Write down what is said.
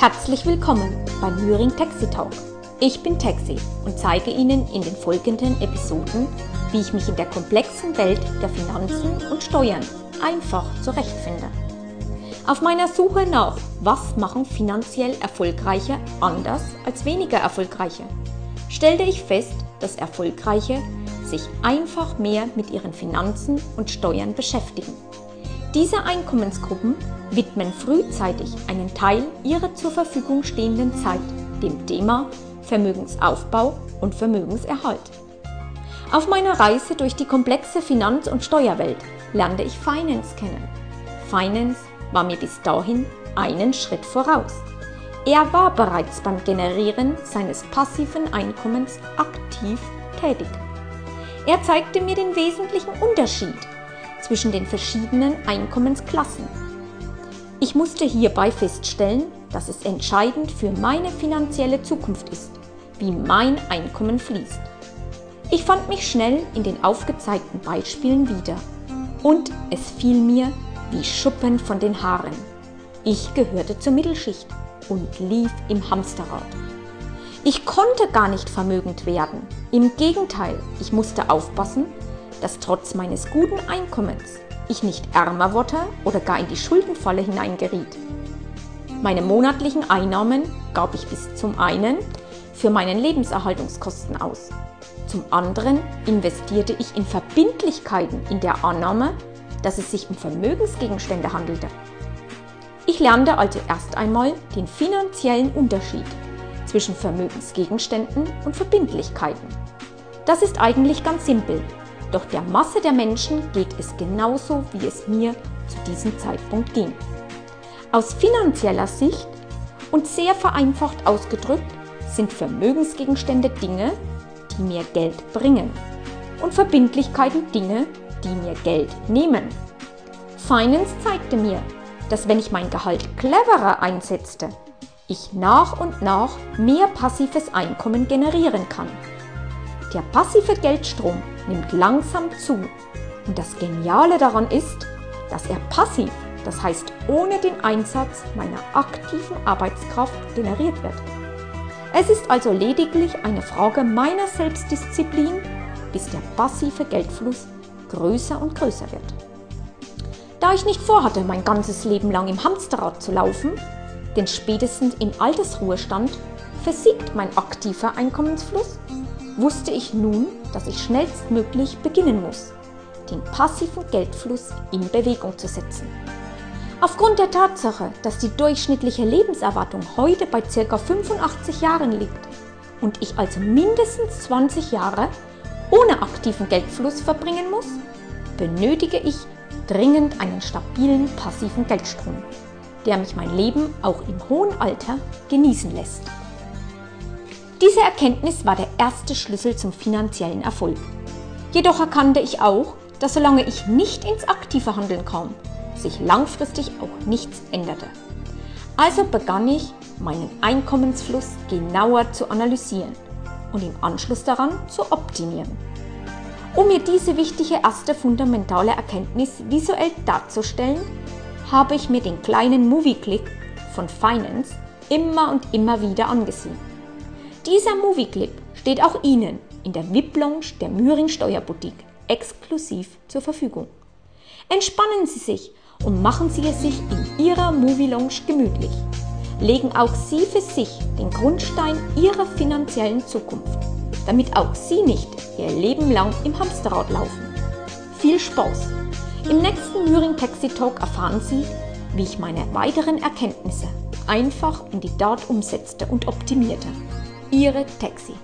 Herzlich willkommen beim Müring Taxi Talk. Ich bin Taxi und zeige Ihnen in den folgenden Episoden, wie ich mich in der komplexen Welt der Finanzen und Steuern einfach zurechtfinde. Auf meiner Suche nach, was machen finanziell Erfolgreiche anders als weniger Erfolgreiche, stellte ich fest, dass Erfolgreiche sich einfach mehr mit ihren Finanzen und Steuern beschäftigen. Diese Einkommensgruppen widmen frühzeitig einen Teil ihrer zur Verfügung stehenden Zeit dem Thema Vermögensaufbau und Vermögenserhalt. Auf meiner Reise durch die komplexe Finanz- und Steuerwelt lernte ich Finance kennen. Finance war mir bis dahin einen Schritt voraus. Er war bereits beim Generieren seines passiven Einkommens aktiv tätig. Er zeigte mir den wesentlichen Unterschied zwischen den verschiedenen Einkommensklassen. Ich musste hierbei feststellen, dass es entscheidend für meine finanzielle Zukunft ist, wie mein Einkommen fließt. Ich fand mich schnell in den aufgezeigten Beispielen wieder und es fiel mir wie Schuppen von den Haaren. Ich gehörte zur Mittelschicht und lief im Hamsterrad. Ich konnte gar nicht vermögend werden. Im Gegenteil, ich musste aufpassen, dass trotz meines guten Einkommens ich nicht ärmer wurde oder gar in die Schuldenfalle hineingeriet. Meine monatlichen Einnahmen gab ich bis zum einen für meinen Lebenserhaltungskosten aus. Zum anderen investierte ich in Verbindlichkeiten in der Annahme, dass es sich um Vermögensgegenstände handelte. Ich lernte also erst einmal den finanziellen Unterschied zwischen Vermögensgegenständen und Verbindlichkeiten. Das ist eigentlich ganz simpel. Doch der Masse der Menschen geht es genauso, wie es mir zu diesem Zeitpunkt ging. Aus finanzieller Sicht und sehr vereinfacht ausgedrückt sind Vermögensgegenstände Dinge, die mir Geld bringen und Verbindlichkeiten Dinge, die mir Geld nehmen. Finance zeigte mir, dass wenn ich mein Gehalt cleverer einsetzte, ich nach und nach mehr passives Einkommen generieren kann. Der passive Geldstrom nimmt langsam zu. Und das Geniale daran ist, dass er passiv, das heißt ohne den Einsatz meiner aktiven Arbeitskraft generiert wird. Es ist also lediglich eine Frage meiner Selbstdisziplin, bis der passive Geldfluss größer und größer wird. Da ich nicht vorhatte, mein ganzes Leben lang im Hamsterrad zu laufen, denn spätestens im Altersruhestand versiegt mein aktiver Einkommensfluss wusste ich nun, dass ich schnellstmöglich beginnen muss, den passiven Geldfluss in Bewegung zu setzen. Aufgrund der Tatsache, dass die durchschnittliche Lebenserwartung heute bei ca. 85 Jahren liegt und ich also mindestens 20 Jahre ohne aktiven Geldfluss verbringen muss, benötige ich dringend einen stabilen passiven Geldstrom, der mich mein Leben auch im hohen Alter genießen lässt. Diese Erkenntnis war der erste Schlüssel zum finanziellen Erfolg. Jedoch erkannte ich auch, dass solange ich nicht ins aktive Handeln kam, sich langfristig auch nichts änderte. Also begann ich, meinen Einkommensfluss genauer zu analysieren und im Anschluss daran zu optimieren. Um mir diese wichtige erste fundamentale Erkenntnis visuell darzustellen, habe ich mir den kleinen Movie-Click von Finance immer und immer wieder angesehen. Dieser Movie-Clip steht auch Ihnen in der VIP-Lounge der Müring Steuerboutique exklusiv zur Verfügung. Entspannen Sie sich und machen Sie es sich in Ihrer Movie-Lounge gemütlich. Legen auch Sie für sich den Grundstein Ihrer finanziellen Zukunft, damit auch Sie nicht Ihr Leben lang im Hamsterrad laufen. Viel Spaß! Im nächsten Müring Taxi Talk erfahren Sie, wie ich meine weiteren Erkenntnisse einfach in die Tat umsetzte und optimierte. Ihre Taxi.